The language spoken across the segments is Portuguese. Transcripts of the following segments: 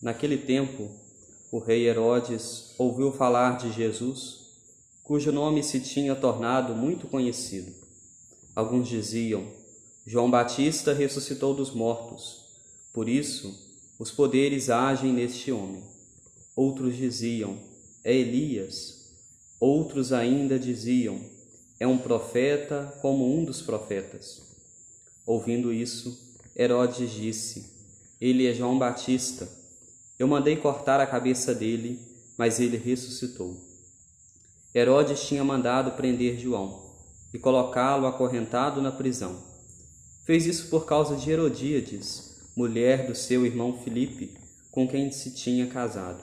Naquele tempo, o rei Herodes ouviu falar de Jesus, cujo nome se tinha tornado muito conhecido. Alguns diziam: João Batista ressuscitou dos mortos, por isso os poderes agem neste homem. Outros diziam: É Elias. Outros ainda diziam: É um profeta como um dos profetas. Ouvindo isso, Herodes disse: Ele é João Batista eu mandei cortar a cabeça dele, mas ele ressuscitou. Herodes tinha mandado prender João e colocá-lo acorrentado na prisão. Fez isso por causa de Herodíades, mulher do seu irmão Filipe, com quem se tinha casado.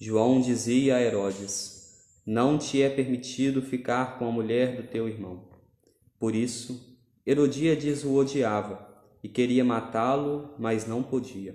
João dizia a Herodes: Não te é permitido ficar com a mulher do teu irmão. Por isso, Herodíades o odiava e queria matá-lo, mas não podia.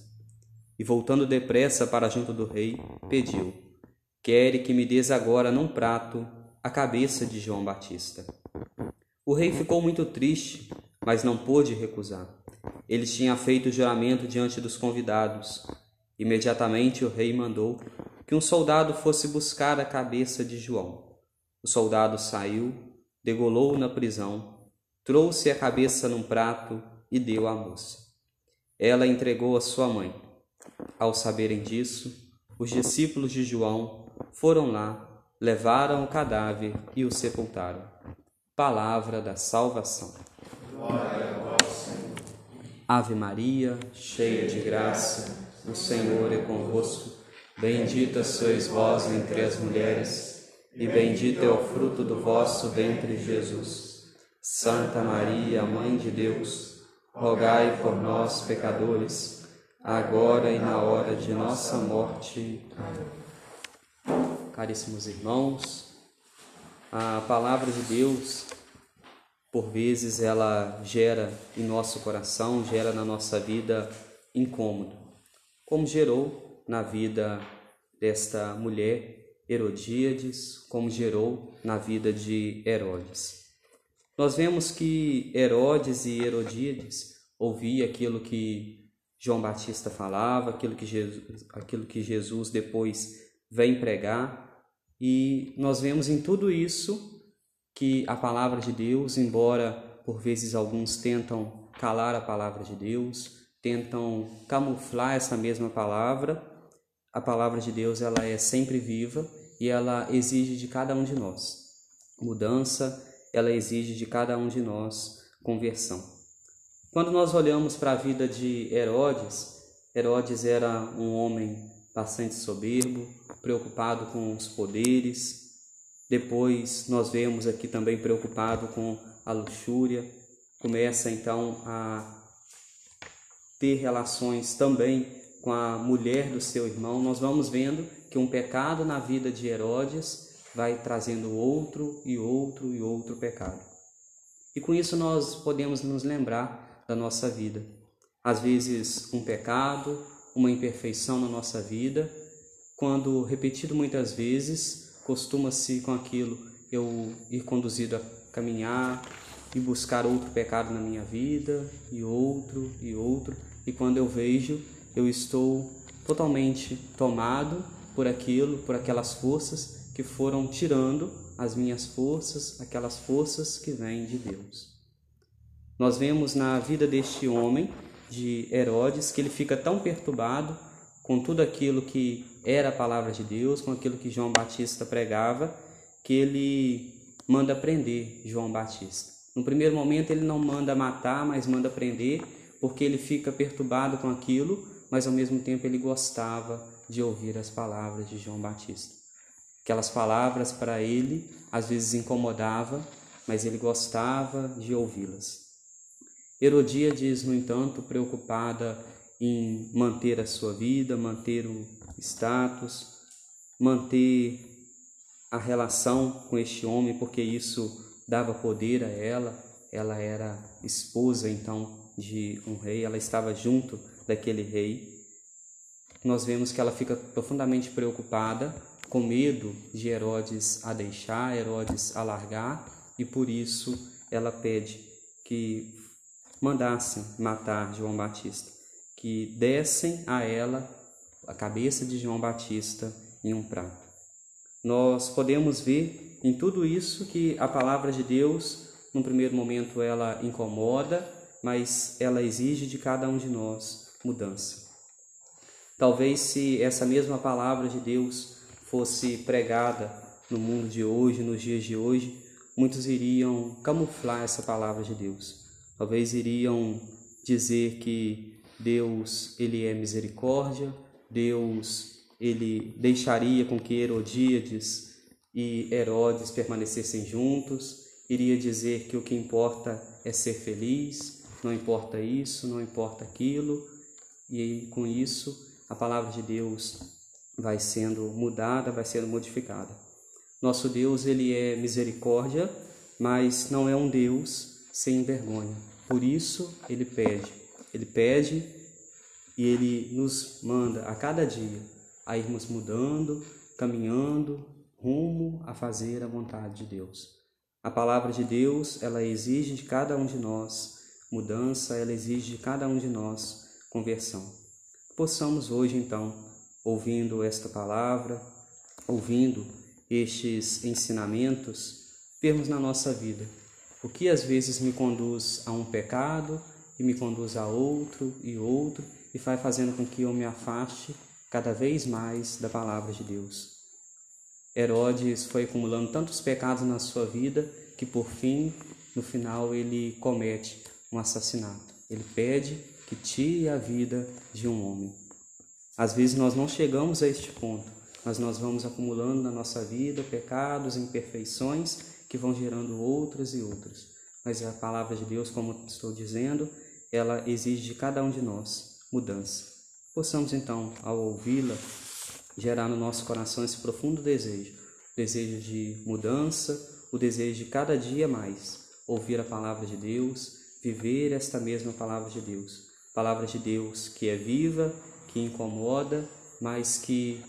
e voltando depressa para junto do rei, pediu: Quere que me des agora num prato a cabeça de João Batista. O rei ficou muito triste, mas não pôde recusar. Ele tinha feito juramento diante dos convidados. Imediatamente o rei mandou que um soldado fosse buscar a cabeça de João. O soldado saiu, degolou na prisão, trouxe a cabeça num prato e deu à moça. Ela entregou a sua mãe. Ao saberem disso, os discípulos de João foram lá, levaram o cadáver e o sepultaram. Palavra da salvação. Glória a vós, Senhor. Ave Maria, cheia de graça, o Senhor é convosco. Bendita sois vós entre as mulheres, e bendito é o fruto do vosso ventre, Jesus. Santa Maria, Mãe de Deus, rogai por nós, pecadores, agora e na hora de nossa morte. Caríssimos irmãos, a palavra de Deus, por vezes, ela gera em nosso coração, gera na nossa vida incômodo, como gerou na vida desta mulher Herodíades, como gerou na vida de Herodes. Nós vemos que Herodes e Herodíades ouviam aquilo que João Batista falava, aquilo que Jesus, aquilo que Jesus depois vem pregar, e nós vemos em tudo isso que a palavra de Deus, embora por vezes alguns tentam calar a palavra de Deus, tentam camuflar essa mesma palavra, a palavra de Deus ela é sempre viva e ela exige de cada um de nós mudança, ela exige de cada um de nós conversão. Quando nós olhamos para a vida de Herodes, Herodes era um homem bastante soberbo, preocupado com os poderes. Depois nós vemos aqui também preocupado com a luxúria. Começa então a ter relações também com a mulher do seu irmão. Nós vamos vendo que um pecado na vida de Herodes vai trazendo outro e outro e outro pecado. E com isso nós podemos nos lembrar da nossa vida. Às vezes, um pecado, uma imperfeição na nossa vida, quando repetido muitas vezes, costuma-se com aquilo eu ir conduzido a caminhar e buscar outro pecado na minha vida, e outro, e outro, e quando eu vejo, eu estou totalmente tomado por aquilo, por aquelas forças que foram tirando as minhas forças, aquelas forças que vêm de Deus. Nós vemos na vida deste homem, de Herodes, que ele fica tão perturbado com tudo aquilo que era a palavra de Deus, com aquilo que João Batista pregava, que ele manda prender João Batista. No primeiro momento ele não manda matar, mas manda prender, porque ele fica perturbado com aquilo, mas ao mesmo tempo ele gostava de ouvir as palavras de João Batista. Aquelas palavras para ele às vezes incomodava, mas ele gostava de ouvi-las. Herodíades, no entanto, preocupada em manter a sua vida, manter o status, manter a relação com este homem, porque isso dava poder a ela. Ela era esposa então de um rei, ela estava junto daquele rei. Nós vemos que ela fica profundamente preocupada, com medo de Herodes a deixar, Herodes a largar, e por isso ela pede que mandassem matar João Batista, que dessem a ela a cabeça de João Batista em um prato. Nós podemos ver em tudo isso que a palavra de Deus, num primeiro momento, ela incomoda, mas ela exige de cada um de nós mudança. Talvez se essa mesma palavra de Deus fosse pregada no mundo de hoje, nos dias de hoje, muitos iriam camuflar essa palavra de Deus. Talvez iriam dizer que Deus, ele é misericórdia, Deus, ele deixaria com que Herodíades e Herodes permanecessem juntos, iria dizer que o que importa é ser feliz, não importa isso, não importa aquilo, e com isso a palavra de Deus vai sendo mudada, vai sendo modificada. Nosso Deus, ele é misericórdia, mas não é um Deus sem vergonha. Por isso ele pede, ele pede e ele nos manda a cada dia a irmos mudando, caminhando rumo a fazer a vontade de Deus. A palavra de Deus, ela exige de cada um de nós mudança, ela exige de cada um de nós conversão. Possamos hoje então, ouvindo esta palavra, ouvindo estes ensinamentos, vermos na nossa vida o que às vezes me conduz a um pecado e me conduz a outro e outro e vai fazendo com que eu me afaste cada vez mais da palavra de Deus. Herodes foi acumulando tantos pecados na sua vida que por fim, no final, ele comete um assassinato. Ele pede que tire a vida de um homem. Às vezes nós não chegamos a este ponto, mas nós vamos acumulando na nossa vida pecados, imperfeições que vão gerando outras e outras. Mas a palavra de Deus, como estou dizendo, ela exige de cada um de nós mudança. Possamos então, ao ouvi-la, gerar no nosso coração esse profundo desejo, desejo de mudança, o desejo de cada dia mais ouvir a palavra de Deus, viver esta mesma palavra de Deus. Palavra de Deus que é viva, que incomoda, mas que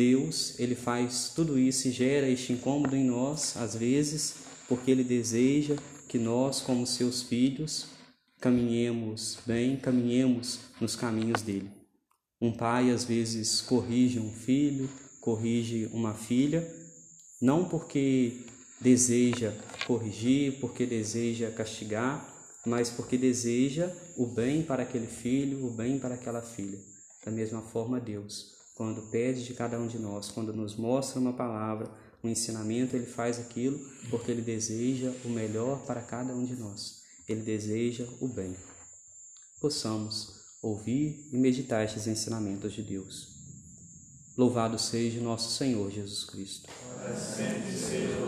Deus, ele faz tudo isso e gera este incômodo em nós, às vezes, porque ele deseja que nós, como seus filhos, caminhemos bem, caminhemos nos caminhos dele. Um pai às vezes corrige um filho, corrige uma filha, não porque deseja corrigir, porque deseja castigar, mas porque deseja o bem para aquele filho, o bem para aquela filha. Da mesma forma, Deus, quando pede de cada um de nós, quando nos mostra uma palavra, um ensinamento, ele faz aquilo porque ele deseja o melhor para cada um de nós. Ele deseja o bem. Possamos ouvir e meditar estes ensinamentos de Deus. Louvado seja nosso Senhor Jesus Cristo. Para sempre seja